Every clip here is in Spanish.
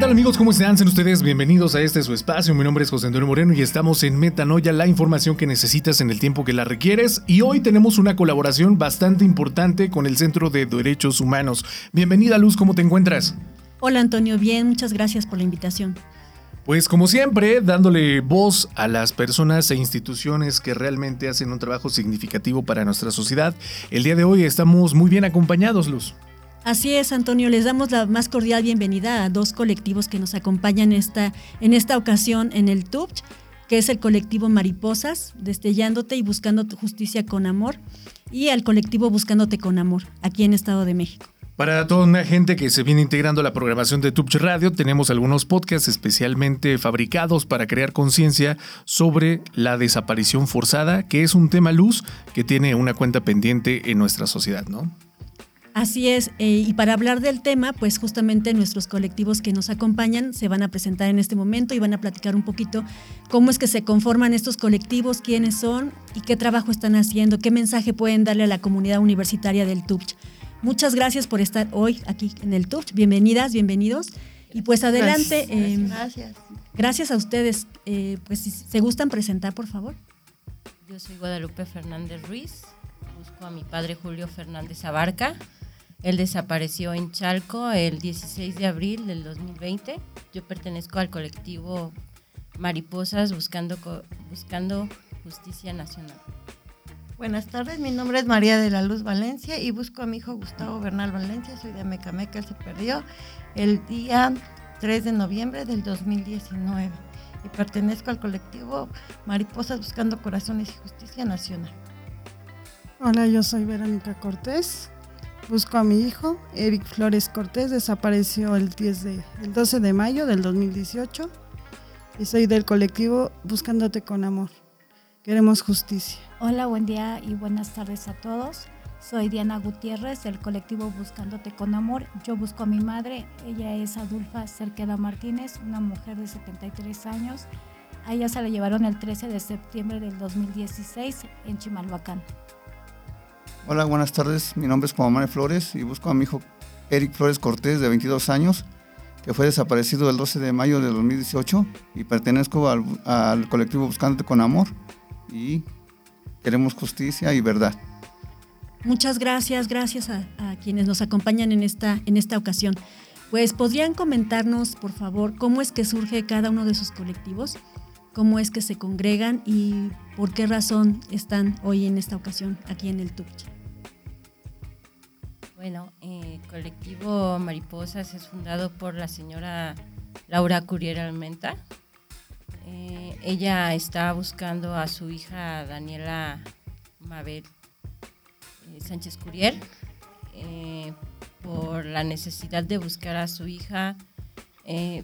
tal amigos? ¿Cómo están? Sean ustedes bienvenidos a este su espacio. Mi nombre es José Antonio Moreno y estamos en Metanoia, la información que necesitas en el tiempo que la requieres. Y hoy tenemos una colaboración bastante importante con el Centro de Derechos Humanos. Bienvenida Luz, ¿cómo te encuentras? Hola Antonio, bien, muchas gracias por la invitación. Pues como siempre, dándole voz a las personas e instituciones que realmente hacen un trabajo significativo para nuestra sociedad, el día de hoy estamos muy bien acompañados, Luz. Así es, Antonio, les damos la más cordial bienvenida a dos colectivos que nos acompañan esta, en esta ocasión en el TUPCH, que es el colectivo Mariposas, Destellándote y Buscando Justicia con Amor, y al colectivo Buscándote con Amor, aquí en Estado de México. Para toda una gente que se viene integrando a la programación de Tupch Radio, tenemos algunos podcasts especialmente fabricados para crear conciencia sobre la desaparición forzada, que es un tema luz que tiene una cuenta pendiente en nuestra sociedad, ¿no? Así es, eh, y para hablar del tema, pues justamente nuestros colectivos que nos acompañan se van a presentar en este momento y van a platicar un poquito cómo es que se conforman estos colectivos, quiénes son y qué trabajo están haciendo, qué mensaje pueden darle a la comunidad universitaria del TUPCH. Muchas gracias por estar hoy aquí en el TUPCH. Bienvenidas, bienvenidos. Y pues adelante. Gracias. gracias. gracias. a ustedes. Eh, pues si se gustan presentar, por favor. Yo soy Guadalupe Fernández Ruiz. Busco a mi padre Julio Fernández Abarca. Él desapareció en Chalco el 16 de abril del 2020. Yo pertenezco al colectivo Mariposas Buscando, buscando Justicia Nacional. Buenas tardes, mi nombre es María de la Luz Valencia y busco a mi hijo Gustavo Bernal Valencia, soy de Mecameca, él se perdió el día 3 de noviembre del 2019 y pertenezco al colectivo Mariposas Buscando Corazones y Justicia Nacional. Hola, yo soy Verónica Cortés, Busco a mi hijo, Eric Flores Cortés, desapareció el, 10 de, el 12 de mayo del 2018 y soy del colectivo Buscándote con Amor. Queremos justicia. Hola, buen día y buenas tardes a todos. Soy Diana Gutiérrez del colectivo Buscándote con Amor. Yo busco a mi madre, ella es Adulfa Cerqueda Martínez, una mujer de 73 años. A ella se la llevaron el 13 de septiembre del 2016 en Chimalhuacán. Hola, buenas tardes. Mi nombre es Juan Flores y busco a mi hijo Eric Flores Cortés, de 22 años, que fue desaparecido el 12 de mayo de 2018 y pertenezco al, colectivo Buscándote con Amor y queremos justicia y verdad. Muchas gracias, gracias a, a, quienes nos acompañan en esta, en esta ocasión. Pues podrían comentarnos, por favor, cómo es que surge cada uno de sus colectivos, cómo es que se congregan y por qué razón están hoy en esta ocasión aquí en el TUCH. Bueno, eh, colectivo Mariposas es fundado por la señora Laura Curier Almenta. Eh, ella está buscando a su hija Daniela Mabel eh, Sánchez Curier por la necesidad de buscar a su hija.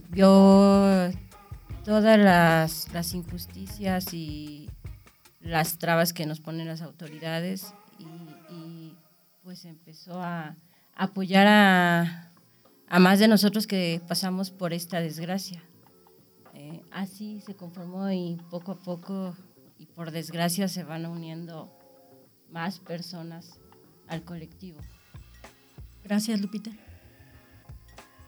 vio todas las, las, injusticias y las trabas que nos ponen las autoridades pues empezó a, apoyar a, más de nosotros que pasamos por esta desgracia. Eh, así se conformó y poco a poco y por desgracia se van uniendo más personas al colectivo. Gracias, Lupita.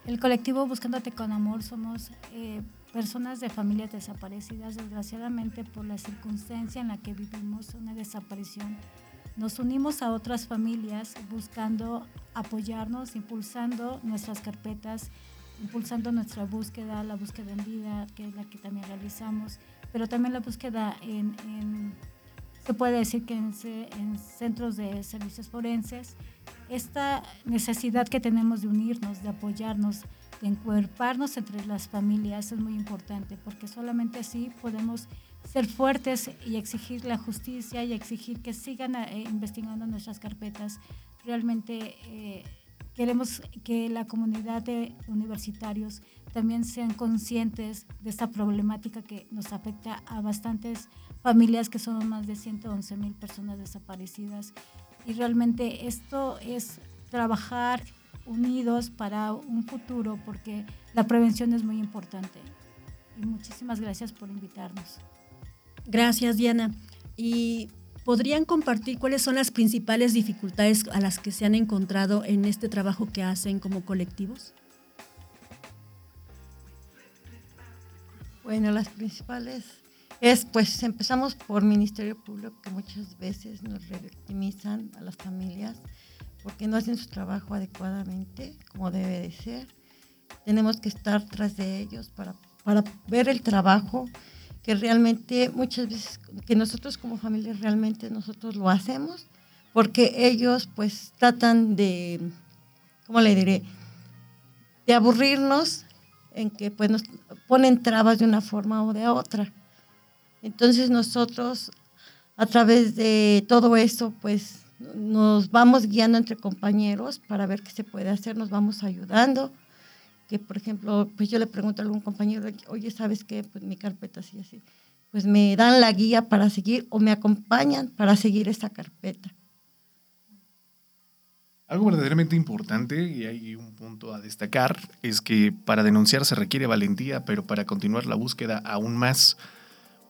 El colectivo Buscándote con Amor somos eh, personas de familias desaparecidas. Desgraciadamente, por la circunstancia en la que vivimos, una desaparición nos unimos a otras familias buscando apoyarnos, impulsando nuestras carpetas, impulsando nuestra búsqueda, la búsqueda en vida, que es la que también realizamos, pero también la búsqueda en, se puede decir que en, en, centros de servicios forenses, esta necesidad que tenemos de unirnos, de apoyarnos, encuerparnos entre las familias es muy importante, porque solamente así podemos ser fuertes y exigir la justicia y exigir que sigan eh, investigando nuestras carpetas. Realmente eh, queremos que la comunidad de universitarios también sean conscientes de esta problemática que nos afecta a bastantes familias que son más de 111 mil personas desaparecidas. Y realmente esto es trabajar unidos para un futuro porque la prevención es muy importante. Y muchísimas gracias por invitarnos. Gracias, Diana. ¿Y podrían compartir cuáles son las principales dificultades a las que se han encontrado en este trabajo que hacen como colectivos? Bueno, las principales es, pues empezamos por Ministerio Público, que muchas veces nos revictimizan a las familias porque no hacen su trabajo adecuadamente, como debe de ser. Tenemos que estar tras de ellos para, para ver el trabajo que realmente muchas veces, que nosotros como familia realmente nosotros lo hacemos, porque ellos pues tratan de, ¿cómo le diré? De aburrirnos en que pues nos ponen trabas de una forma o de otra. Entonces nosotros a través de todo eso pues nos vamos guiando entre compañeros para ver qué se puede hacer, nos vamos ayudando. Que por ejemplo, pues yo le pregunto a algún compañero, oye, ¿sabes qué? Pues mi carpeta así, así. Pues me dan la guía para seguir o me acompañan para seguir esa carpeta. Algo verdaderamente importante, y hay un punto a destacar, es que para denunciar se requiere valentía, pero para continuar la búsqueda aún más.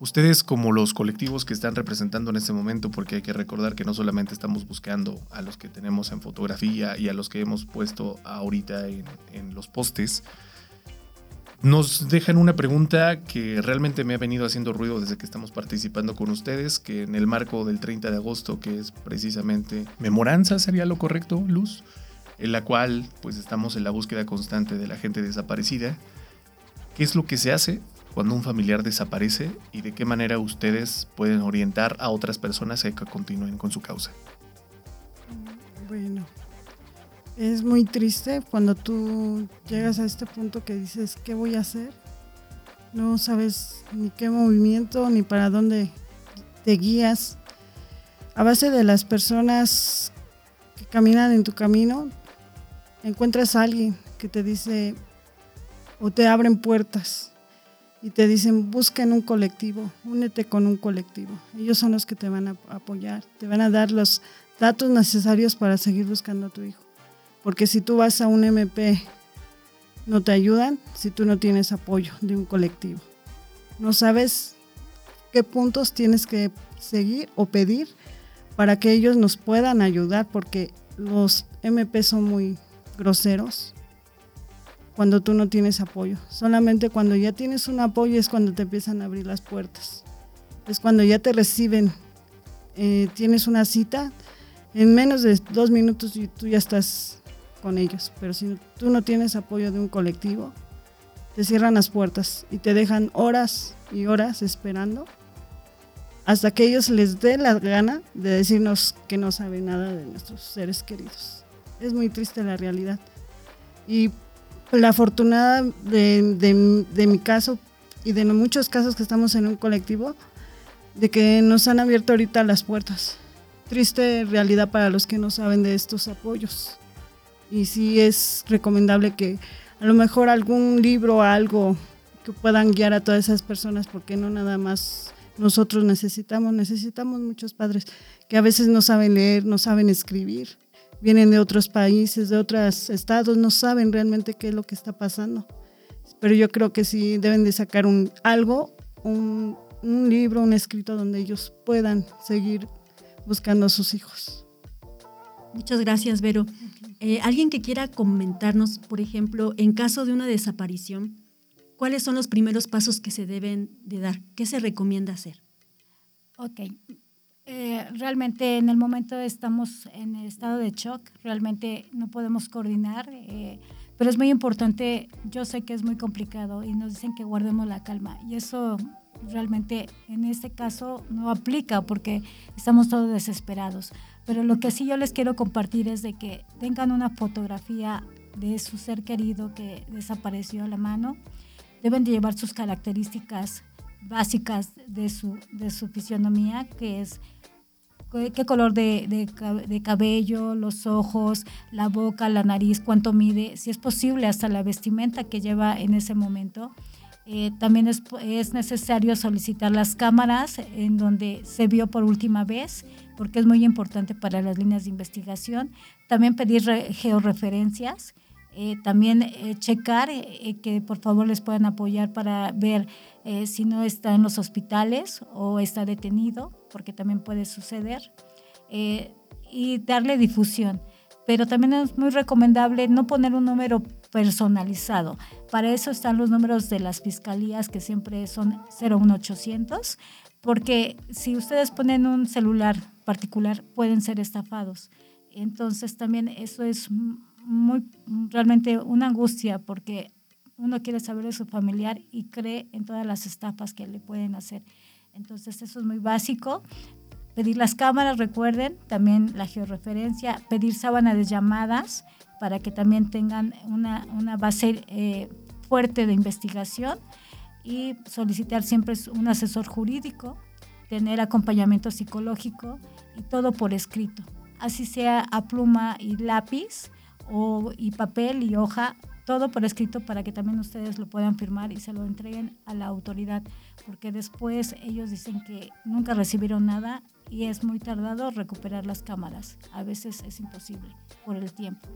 Ustedes como los colectivos que están representando en este momento, porque hay que recordar que no solamente estamos buscando a los que tenemos en fotografía y a los que hemos puesto ahorita en, en los postes, nos dejan una pregunta que realmente me ha venido haciendo ruido desde que estamos participando con ustedes, que en el marco del 30 de agosto, que es precisamente memoranza, sería lo correcto, Luz, en la cual pues estamos en la búsqueda constante de la gente desaparecida. ¿Qué es lo que se hace cuando un familiar desaparece y de qué manera ustedes pueden orientar a otras personas a que continúen con su causa? Bueno, es muy triste cuando tú llegas a este punto que dices, ¿qué voy a hacer? No sabes ni qué movimiento ni para dónde te guías. A base de las personas que caminan en tu camino, encuentras a alguien que te dice o te abren puertas y te dicen busquen un colectivo, únete con un colectivo. Ellos son los que te van a apoyar, te van a dar los datos necesarios para seguir buscando a tu hijo. Porque si tú vas a un MP, no te ayudan si tú no tienes apoyo de un colectivo. No sabes qué puntos tienes que seguir o pedir para que ellos nos puedan ayudar, porque los MP son muy groseros cuando tú no tienes apoyo. Solamente cuando ya tienes un apoyo es cuando te empiezan a abrir las puertas. Es cuando ya te reciben, eh, tienes una cita, en menos de dos minutos y tú ya estás con ellos. Pero si tú no tienes apoyo de un colectivo, te cierran las puertas y te dejan horas y horas esperando hasta que ellos les dé la gana de decirnos que no saben nada de nuestros seres queridos. Es muy triste la realidad. Y la afortunada de, mi caso y de muchos casos que estamos en un colectivo, de que nos han abierto ahorita las puertas. Triste realidad para los que no saben de estos apoyos y sí es recomendable que a lo mejor algún libro algo que puedan guiar a todas esas personas, porque no nada más nosotros necesitamos, necesitamos muchos padres que a veces no saben leer, no saben escribir, vienen de otros países, de otros estados, no saben realmente qué es lo que está pasando. Pero yo creo que sí deben de sacar un, algo, un, un libro, un escrito donde ellos puedan seguir buscando a sus hijos. Muchas gracias, Vero. Eh, alguien que quiera comentarnos, por ejemplo, en caso de una desaparición, ¿cuáles son los primeros pasos que se deben de dar? ¿Qué se recomienda hacer? Ok. Eh, realmente en el momento estamos en estado de shock, realmente no podemos coordinar, eh, pero es muy importante, yo sé que es muy complicado y nos dicen que guardemos la calma y eso realmente en este caso no aplica porque estamos todos desesperados. Pero lo que sí yo les quiero compartir es de que tengan una fotografía de su ser querido que desapareció a la mano. Deben de llevar sus características básicas de su, de su fisionomía, que es qué color de, de, cabello, los ojos, la boca, la nariz, cuánto mide, si es posible hasta la vestimenta que lleva en ese momento. Eh, también es, es, necesario solicitar las cámaras en donde se vio por última vez, porque es muy importante para las líneas de investigación. También pedir georreferencias. Eh, también eh, checar eh, que por favor les puedan apoyar para ver eh, si no está en los hospitales o está detenido, porque también puede suceder, y darle difusión. Pero también es muy recomendable no poner un número personalizado. Para eso están los números de las fiscalías que siempre son 01800, porque si ustedes ponen un celular particular pueden ser estafados. Entonces también eso es muy realmente una angustia porque uno quiere saber de su familiar y cree en todas las estafas que le pueden hacer. Entonces eso es muy básico. Pedir las cámaras, recuerden, también la georreferencia, pedir sábana de llamadas para que también tengan una, una base eh, fuerte de investigación y solicitar siempre un asesor jurídico, tener acompañamiento psicológico y todo por escrito. Así sea a pluma y lápiz o, y papel y hoja, todo por escrito para que también ustedes lo puedan firmar y se lo entreguen a la autoridad, porque después ellos dicen que nunca recibieron nada y es muy tardado recuperar las cámaras. A veces es imposible por el tiempo.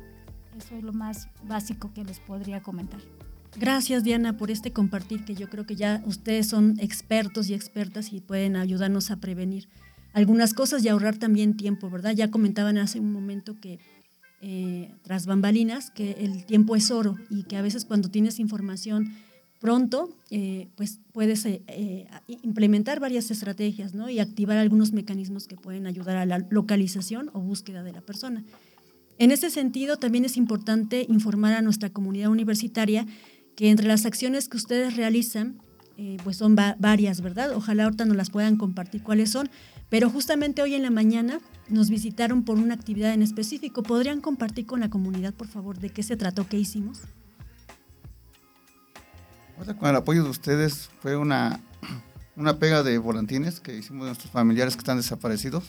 Eso es lo más básico que les podría comentar. Gracias Diana por este compartir que yo creo que ya ustedes son expertos y expertas y pueden ayudarnos a prevenir algunas cosas y ahorrar también tiempo, ¿verdad? Ya comentaban hace un momento que eh, tras bambalinas que el tiempo es oro y que a veces cuando tienes información pronto, eh, pues puedes eh, implementar varias estrategias ¿no? y activar algunos mecanismos que pueden ayudar a la localización o búsqueda de la persona. En ese sentido, también es importante informar a nuestra comunidad universitaria que entre las acciones que ustedes realizan, pues son varias, ¿verdad? Ojalá ahorita nos las puedan compartir cuáles son, pero justamente hoy en la mañana nos visitaron por una actividad en específico. ¿Podrían compartir con la comunidad, por favor, de qué se trató, qué hicimos? Con el apoyo de ustedes fue una, una pega de volantines que hicimos de nuestros familiares que están desaparecidos.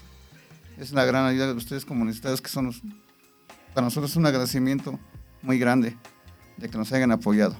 Es una gran ayuda de ustedes como necesitados que son para nosotros un agradecimiento muy grande de que nos hayan apoyado.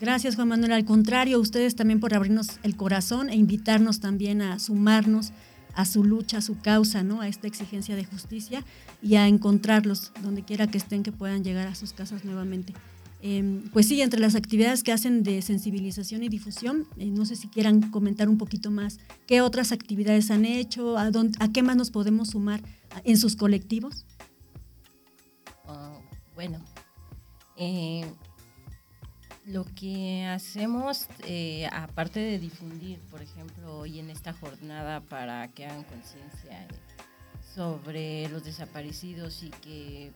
Gracias, Juan Manuel. Al contrario, ustedes también por abrirnos el corazón e invitarnos también a sumarnos a su lucha, a su causa, ¿no? a esta exigencia de justicia y a encontrarlos donde quiera que estén, que puedan llegar a sus casas nuevamente. Em, pues sí, entre las actividades que hacen de sensibilización y difusión, eh, no sé si quieran comentar un poquito más qué otras actividades han hecho, a, a qué más nos podemos sumar en sus colectivos. Ah, bueno, eh, lo que hacemos, eh, aparte de difundir, por ejemplo, hoy en esta jornada para que hagan conciencia sobre los desaparecidos y que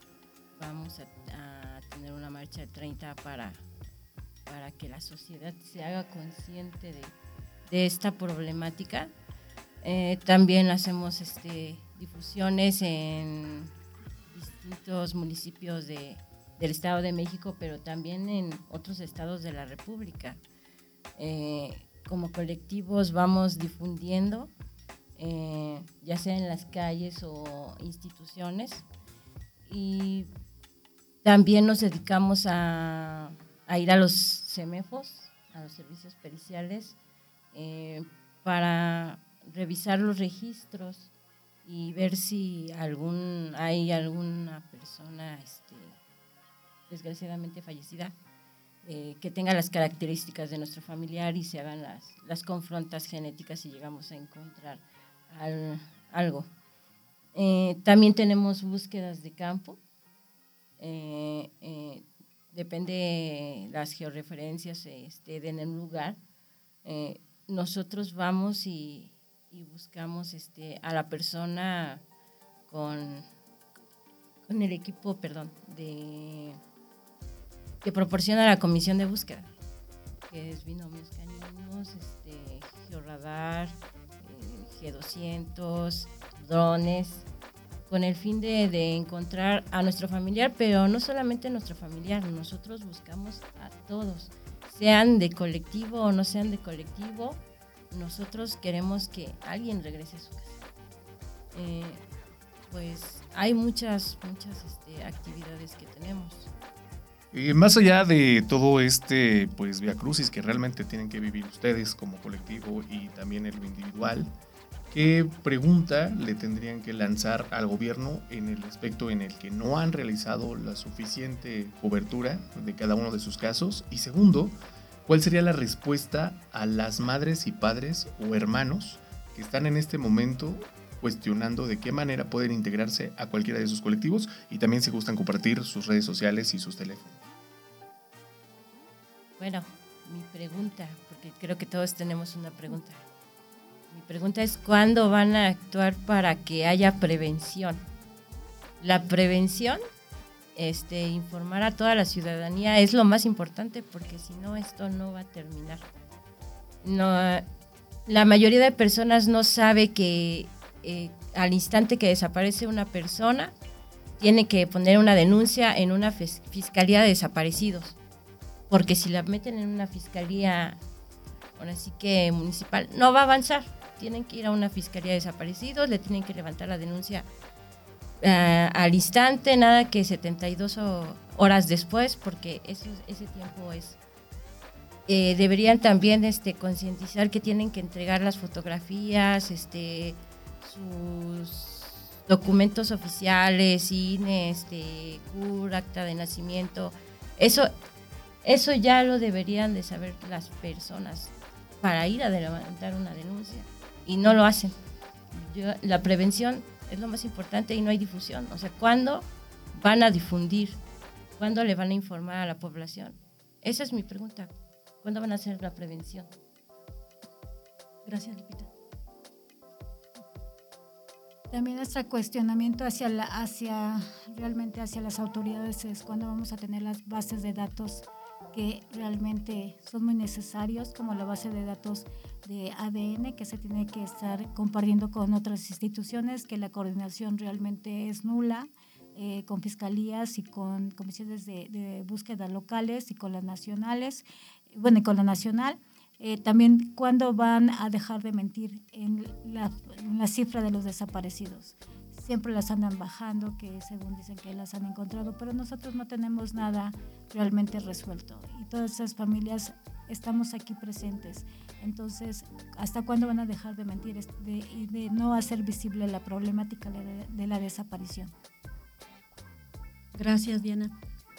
vamos a, tener una marcha de 30 para, para que la sociedad se haga consciente de, esta problemática. Eh, también hacemos este, difusiones en distintos municipios de, del Estado de México, pero también en otros estados de la República. Eh, como colectivos vamos difundiendo, eh, ya sea en las calles o instituciones, y también nos dedicamos a, ir a los CEMEFOS, a los servicios periciales, eh, para revisar los registros y ver si algún, hay alguna persona este, desgraciadamente fallecida, eh, que tenga las características de nuestro familiar y se hagan las, las confrontas genéticas y llegamos a encontrar algo. Eh, también tenemos búsquedas de campo. Eh, depende las georreferencias este, en el lugar. nosotros vamos y, y buscamos este, a la persona con, con el equipo, perdón, de que proporciona la comisión de búsqueda, que es binomios caninos, este, georradar, eh, G200, drones, con el fin de, de, encontrar a nuestro familiar, pero no solamente a nuestro familiar, nosotros buscamos a todos, sean de colectivo o no sean de colectivo, nosotros queremos que alguien regrese a su casa. Eh, pues hay muchas, muchas este, actividades que tenemos. Eh, más allá de todo este, pues, Via Crucis que realmente tienen que vivir ustedes como colectivo y también en lo individual, ¿qué pregunta le tendrían que lanzar al gobierno en el aspecto en el que no han realizado la suficiente cobertura de cada uno de sus casos? Y segundo, ¿cuál sería la respuesta a las madres y padres o hermanos que están en este momento cuestionando de qué manera pueden integrarse a cualquiera de sus colectivos y también si gustan compartir sus redes sociales y sus teléfonos. Bueno, mi pregunta, porque creo que todos tenemos una pregunta. Mi pregunta es, ¿cuándo van a actuar para que haya prevención? La prevención, este, informar a toda la ciudadanía es lo más importante porque si no, esto no va a terminar. No, la mayoría de personas no sabe que eh, al instante que desaparece una persona, tiene que poner una denuncia en una fiscalía de desaparecidos. Porque si la meten en una fiscalía, ahora sí que municipal, no va a avanzar. Tienen que ir a una fiscalía de desaparecidos, le tienen que levantar la denuncia eh, al instante, nada que 72 horas después, porque eso, ese tiempo es eh, deberían también este, concientizar que tienen que entregar las fotografías, este, sus documentos oficiales, INE, este, CUR, acta de nacimiento. Eso, eso ya lo deberían de saber las personas para ir a levantar una denuncia y no lo hacen. la prevención es lo más importante y no hay difusión. O sea, ¿cuándo van a difundir? ¿Cuándo le van a informar a la población? Esa es mi pregunta. ¿Cuándo van a hacer la prevención? Gracias, Lupita. También nuestro cuestionamiento hacia, la, hacia realmente hacia las autoridades es cuándo vamos a tener las bases de datos que realmente son muy necesarios, como la base de datos de ADN que se tiene que estar compartiendo con otras instituciones, que la coordinación realmente es nula, eh, con fiscalías y con comisiones de, búsqueda locales y con las nacionales bueno, y con la nacional, eh, también cuándo van a dejar de mentir en la, cifra de los desaparecidos. Siempre las andan bajando, que según dicen que las han encontrado, pero nosotros no tenemos nada realmente resuelto. Y todas esas familias estamos aquí presentes. Entonces, ¿hasta cuándo van a dejar de mentir y de, no hacer visible la problemática de la desaparición? Gracias, Diana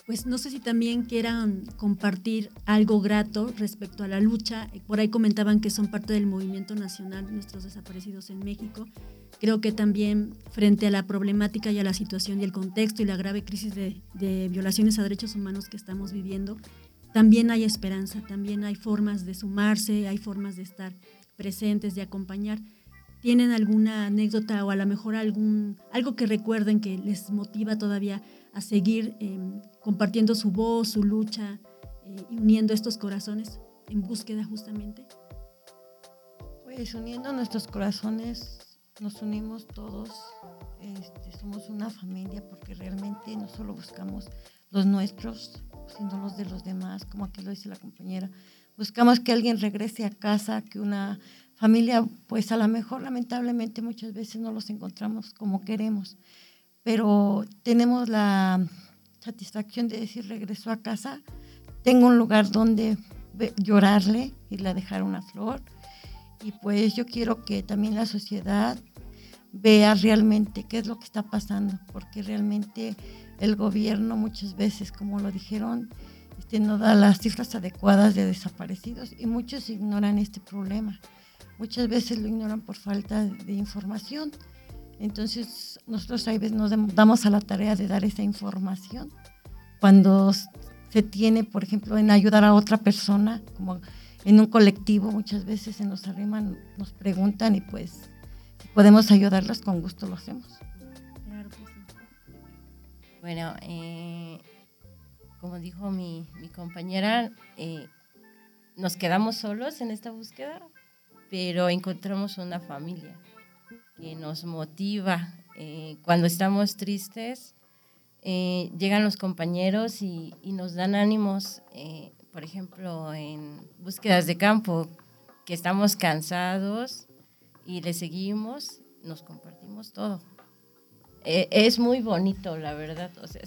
pues no sé si también quieran compartir algo grato respecto a la lucha. Por ahí comentaban que son parte del movimiento nacional Nuestros Desaparecidos en México. Creo que también frente a la problemática y a la situación y el contexto y la grave crisis de, de violaciones a derechos humanos que estamos viviendo, también hay esperanza, también hay formas de sumarse, hay formas de estar presentes, de acompañar. ¿Tienen alguna anécdota o a lo mejor algún, algo que recuerden que les motiva todavía a seguir em, compartiendo su voz, su lucha eh, uniendo estos corazones en búsqueda justamente? Pues uniendo nuestros corazones, nos unimos todos, este, somos una familia porque realmente no solo buscamos los nuestros, sino los de los demás, como aquí lo dice la compañera. Buscamos que alguien regrese a casa, que una familia, pues a lo mejor lamentablemente muchas veces no los encontramos como queremos pero tenemos la satisfacción de decir regreso a casa, tengo un lugar donde llorarle, irle a dejar una flor y pues yo quiero que también la sociedad vea realmente qué es lo que está pasando, porque realmente el gobierno muchas veces, como lo dijeron, este, no da las cifras adecuadas de desaparecidos y muchos ignoran este problema. Muchas veces lo ignoran por falta de información. Entonces, nosotros a veces nos damos a la tarea de dar esa información. Cuando se tiene, por ejemplo, en ayudar a otra persona, como en un colectivo, muchas veces se nos arriman, nos preguntan y pues si podemos ayudarlas, con gusto lo hacemos. Claro que sí. Bueno, eh, como dijo mi, compañera, eh, nos quedamos solos en esta búsqueda, pero encontramos una familia que nos motiva. Eh, cuando estamos tristes, eh, llegan los compañeros y, nos dan ánimos, eh, por ejemplo, en búsquedas de campo, que estamos cansados y le seguimos, nos compartimos todo. es muy bonito, la verdad. O sea,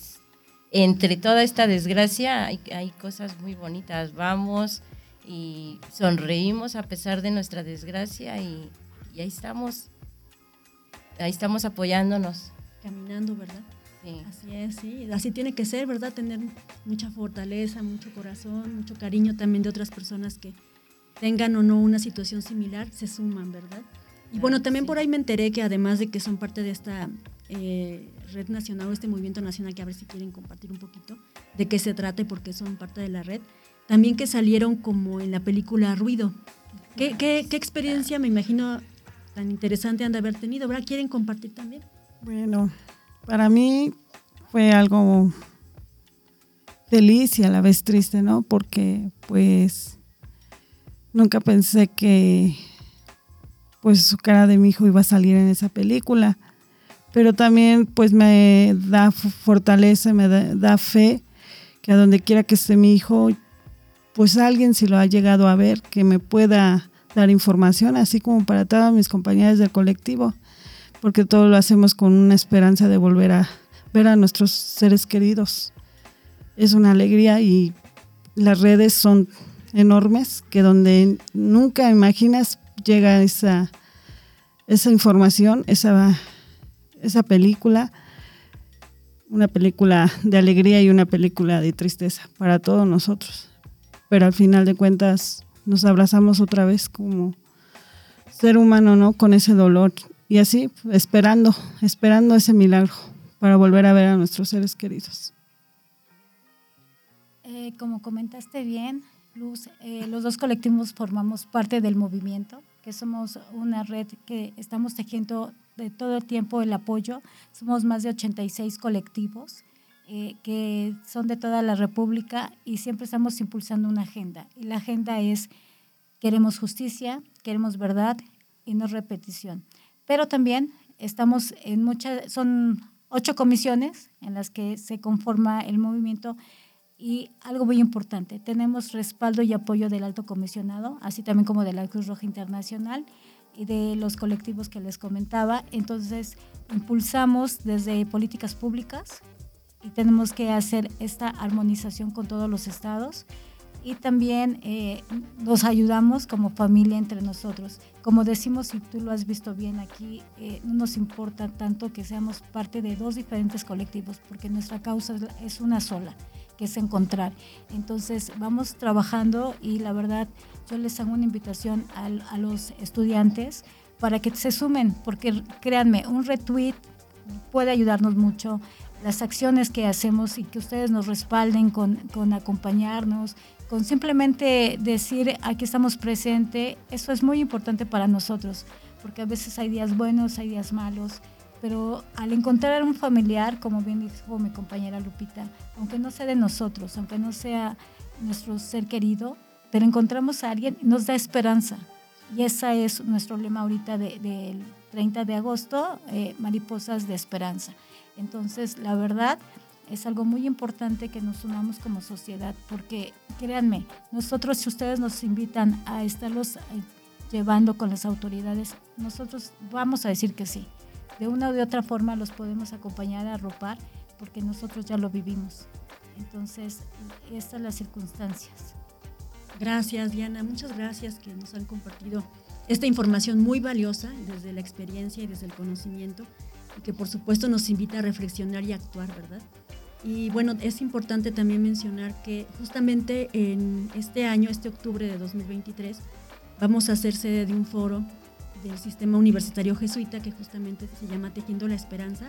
entre toda esta desgracia hay, hay cosas muy bonitas. Vamos y sonreímos a pesar de nuestra desgracia y, y ahí estamos ahí estamos apoyándonos. Caminando, ¿verdad? Sí. Así es, sí. Así tiene que ser, ¿verdad? Tener mucha fortaleza, mucho corazón, mucho cariño también de otras personas que tengan o no una situación similar, se suman, ¿verdad? Y bueno, también por ahí me enteré que además de que son parte de esta eh, red nacional o este movimiento nacional, que a ver si quieren compartir un poquito de qué se trata y por qué son parte de la red, también que salieron como en la película Ruido. ¿Qué, qué, qué experiencia me imagino tan interesante han de haber tenido? ¿verdad? ¿Quieren compartir también? Bueno, para mí fue algo feliz y a la vez triste, ¿no? Porque pues nunca pensé que pues su cara de mi hijo iba a salir en esa película. Pero también pues me da fortaleza, me da, fe que a donde quiera que esté mi hijo, pues alguien si lo ha llegado a ver, que me pueda dar información, así como para todas mis compañeras del colectivo, porque todo lo hacemos con una esperanza de volver a ver a nuestros seres queridos. Es una alegría y las redes son enormes, que donde nunca imaginas llega esa, esa información, esa, esa película, una película de alegría y una película de tristeza para todos nosotros. Pero al final de cuentas nos abrazamos otra vez como ser humano, ¿no? Con ese dolor y así esperando, esperando ese milagro para volver a ver a nuestros seres queridos. Eh, como comentaste bien, Luz, eh, los dos colectivos formamos parte del movimiento que somos una red que estamos tejiendo de todo el tiempo el apoyo. Somos más de 86 colectivos eh, que son de toda la República y siempre estamos impulsando una agenda. Y la agenda es queremos justicia, queremos verdad y no repetición. Pero también estamos en muchas, son ocho comisiones en las que se conforma el movimiento y algo muy importante, tenemos respaldo y apoyo del alto comisionado, así también como de la Cruz Roja Internacional y de los colectivos que les comentaba. Entonces, impulsamos desde políticas públicas y tenemos que hacer esta armonización con todos los estados y también eh, nos ayudamos como familia entre nosotros. Como decimos, y tú lo has visto bien aquí, eh, no nos importa tanto que seamos parte de dos diferentes colectivos, porque nuestra causa es una sola que es encontrar. Entonces vamos trabajando y la verdad yo les hago una invitación a los estudiantes para que se sumen, porque créanme, un retweet puede ayudarnos mucho. Las acciones que hacemos y que ustedes nos respalden con, con acompañarnos, con simplemente decir aquí estamos presentes, eso es muy importante para nosotros, porque a veces hay días buenos, hay días malos pero al encontrar a un familiar, como bien dijo mi compañera Lupita, aunque no sea de nosotros, aunque no sea nuestro ser querido, pero encontramos a alguien, nos da esperanza. Y ese es nuestro lema ahorita del 30 de agosto, eh, Mariposas de Esperanza. Entonces, la verdad, es algo muy importante que nos unamos como sociedad, porque créanme, nosotros si ustedes nos invitan a estarlos eh, llevando con las autoridades, nosotros vamos a decir que sí de una u otra forma los podemos acompañar a arropar porque nosotros ya lo vivimos. Entonces, estas son las circunstancias. Gracias, Diana. Muchas gracias que nos han compartido esta información muy valiosa desde la experiencia y desde el conocimiento y que por supuesto nos invita a reflexionar y actuar, ¿verdad? Y bueno, es importante también mencionar que justamente en este año, este octubre de 2023, vamos a hacer sede de un foro del sistema universitario jesuita que justamente se llama Tejiendo la Esperanza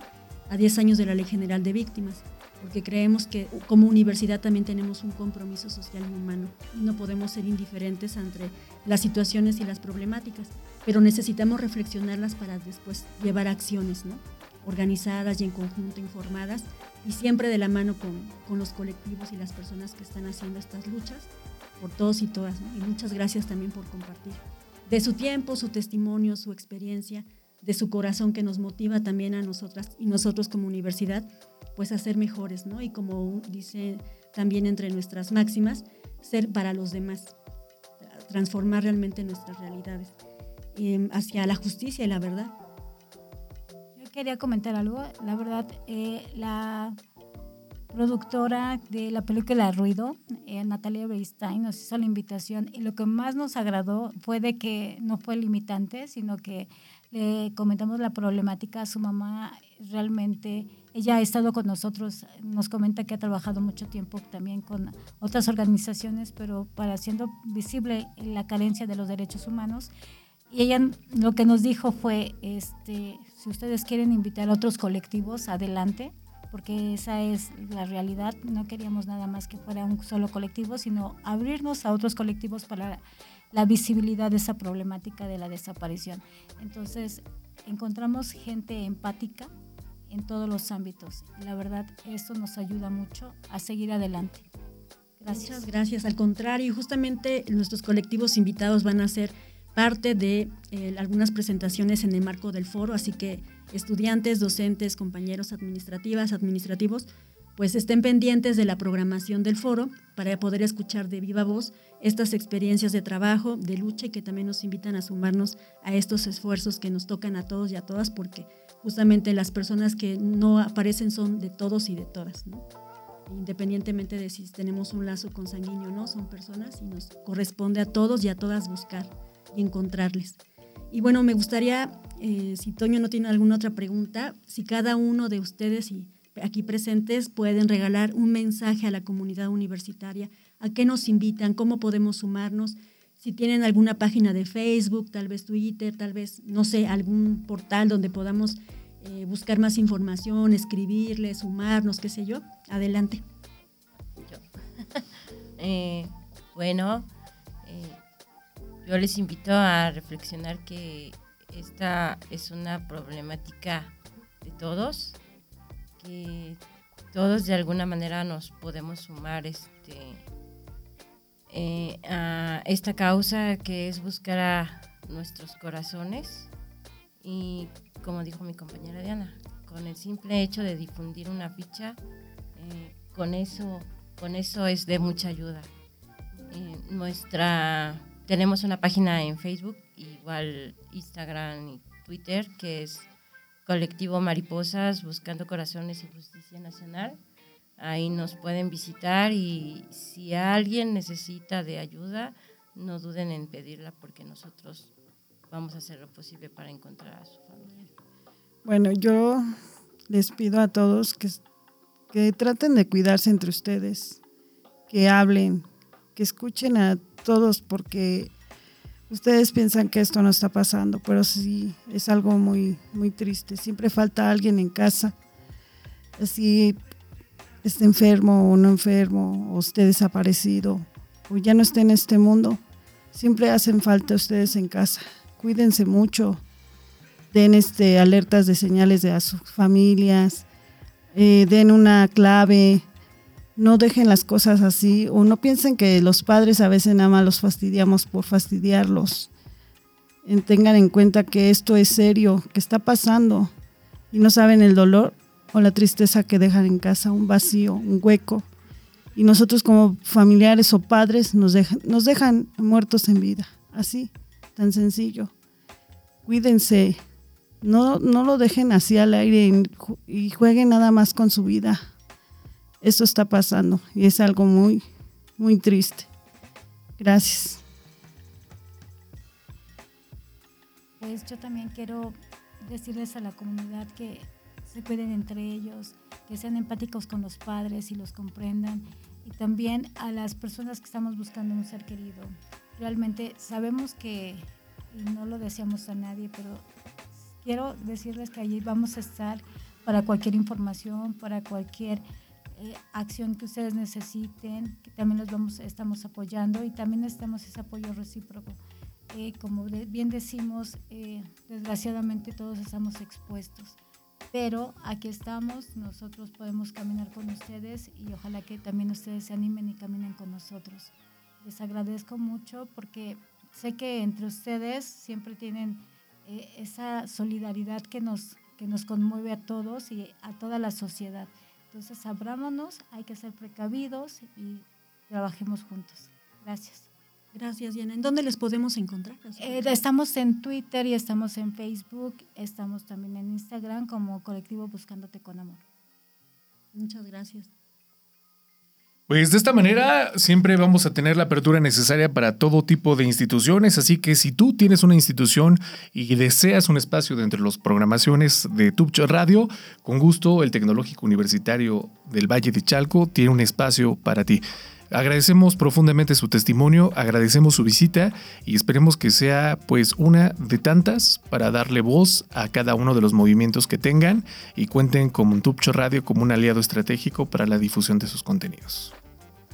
a 10 años de la Ley General de Víctimas, porque creemos que como universidad también tenemos un compromiso social y humano no podemos ser indiferentes entre las situaciones y las problemáticas, pero necesitamos reflexionarlas para después llevar acciones, ¿no? organizadas y en conjunto, informadas y siempre de la mano con, con los colectivos y las personas que están haciendo estas luchas por todos y todas. Y muchas gracias también por compartir de su tiempo, su testimonio, su experiencia, de su corazón que nos motiva también a nosotras y nosotros como universidad, pues a ser mejores, ¿no? Y como dice también entre nuestras máximas, ser para los demás, transformar realmente nuestras realidades em, hacia la justicia y la verdad. Yo quería comentar algo, la verdad, eh, la productora de la película Ruido, eh, Natalia Beistein, nos hizo la invitación y lo que más nos agradó fue de que no fue limitante, sino que le comentamos la problemática a su mamá. Realmente ella ha estado con nosotros, nos comenta que ha trabajado mucho tiempo también con otras organizaciones, pero para haciendo visible la carencia de los derechos humanos. Y ella lo que nos dijo fue, este, si ustedes quieren invitar a otros colectivos, adelante porque esa es la realidad. No queríamos nada más que fuera un solo colectivo, sino abrirnos a otros colectivos para la visibilidad de esa problemática de la desaparición. Entonces, encontramos gente empática en todos los ámbitos. La verdad, esto nos ayuda mucho a seguir adelante. Gracias. Muchas gracias. Al contrario, justamente nuestros colectivos invitados van a ser parte de eh, algunas presentaciones en el marco del foro, así que estudiantes, docentes, compañeros administrativas, administrativos, pues estén pendientes de la programación del foro para poder escuchar de viva voz estas experiencias de trabajo, de lucha y que también nos invitan a sumarnos a estos esfuerzos que nos tocan a todos y a todas, porque justamente las personas que no aparecen son de todos y de todas, independientemente de si tenemos un lazo consanguíneo o no, son personas y nos corresponde a todos y a todas buscar y encontrarles. Y bueno, me gustaría, eh, si Toño no tiene alguna otra pregunta, si cada uno de ustedes y aquí presentes pueden regalar un mensaje a la comunidad universitaria, a qué nos invitan, cómo podemos sumarnos, si tienen alguna página de Facebook, tal vez Twitter, tal vez, no sé, algún portal donde podamos eh, buscar más información, escribirle, sumarnos, qué sé yo. Adelante. Eh, bueno, eh, yo les invito a reflexionar que esta es una problemática de todos, que todos de alguna manera nos podemos sumar este, a esta causa que es buscar a nuestros corazones y como dijo mi compañera Diana, con el simple hecho de difundir una ficha, eh, con, eso, con eso es de mucha ayuda. Eh, nuestra, tenemos una página en Facebook, igual Instagram y Twitter, que es Colectivo Mariposas Buscando Corazones y Justicia Nacional. Ahí nos pueden visitar y si alguien necesita de ayuda, no duden en pedirla porque nosotros vamos a hacer lo posible para encontrar a su familia. Bueno, yo les pido a todos que, que traten de cuidarse entre ustedes, que hablen, que escuchen a todos porque ustedes piensan que esto no está pasando, pero sí es algo muy, muy triste. Siempre falta alguien en casa, así esté enfermo o no enfermo, o esté desaparecido, o ya no esté en este mundo. Siempre hacen falta ustedes en casa. Cuídense mucho, den este, alertas de señales de a sus familias, eh, den una clave, no dejen las cosas así o no piensen que los padres a veces nada más los fastidiamos por fastidiarlos. tengan en cuenta que esto es serio, que está pasando y no saben el dolor o la tristeza que dejan en casa, un vacío, un hueco. Y nosotros como familiares o padres nos dejan, nos dejan muertos en vida, así, tan sencillo. Cuídense, no, no lo dejen así al aire y jueguen nada más con su vida. Eso está pasando y es algo muy, muy triste. Gracias. Pues yo también quiero decirles a la comunidad que se cuiden entre ellos, que sean empáticos con los padres y los comprendan. Y también a las personas que estamos buscando un ser querido. Realmente sabemos que, y no lo deseamos a nadie, pero quiero decirles que allí vamos a estar para cualquier información, para cualquier eh, acción que ustedes necesiten, que también los vamos, estamos apoyando y también necesitamos ese apoyo recíproco. Eh, como bien decimos, eh, desgraciadamente todos estamos expuestos, pero aquí estamos, nosotros podemos caminar con ustedes y ojalá que también ustedes se animen y caminen con nosotros. Les agradezco mucho porque sé que entre ustedes siempre tienen eh, esa solidaridad que nos, que nos conmueve a todos y a toda la sociedad. Entonces, abrámonos, hay que ser precavidos y trabajemos juntos. Gracias. Gracias, Diana. ¿En dónde les podemos encontrar? Eh, estamos en Twitter y estamos en Facebook, estamos también en Instagram como Colectivo Buscándote con Amor. Muchas gracias. Pues de esta manera siempre vamos a tener la apertura necesaria para todo tipo de instituciones, así que si tú tienes una institución y deseas un espacio dentro de las programaciones de Tubcho Radio, con gusto el Tecnológico Universitario del Valle de Chalco tiene un espacio para ti. Agradecemos profundamente su testimonio, agradecemos su visita y esperemos que sea pues una de tantas para darle voz a cada uno de los movimientos que tengan y cuenten con Tupcho Radio como un aliado estratégico para la difusión de sus contenidos.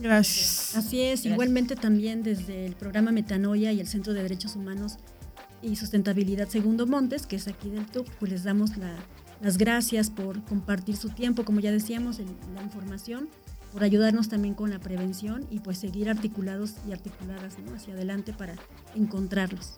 Gracias. Así es, igualmente también desde el programa Metanoia y el Centro de Derechos Humanos y Sustentabilidad Segundo Montes, que es aquí del TUC, pues les damos las gracias por compartir su tiempo, como ya decíamos, en la información, por ayudarnos también con la prevención y pues seguir articulados y articuladas hacia adelante para encontrarlos.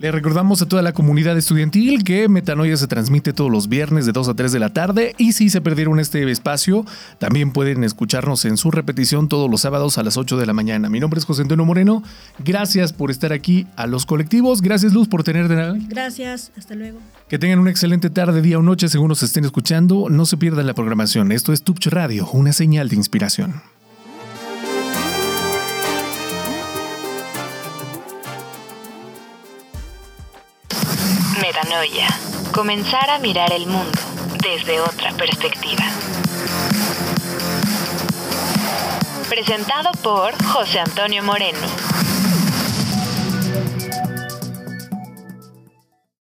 Le recordamos a toda la comunidad estudiantil que Metanoia se transmite todos los viernes de 2 a 3 de la tarde y si se perdieron este espacio, también pueden escucharnos en su repetición todos los sábados a las 8 de la mañana. Mi nombre es José Antonio Moreno. Gracias por estar aquí a los colectivos. Gracias Luz por tener de Gracias, hasta luego. Que tengan una excelente tarde, día o noche según nos estén escuchando. No se pierdan la programación. Esto es Tupch Radio, una señal de inspiración. Comenzar a mirar el mundo desde otra perspectiva. Presentado por José Antonio Moreno.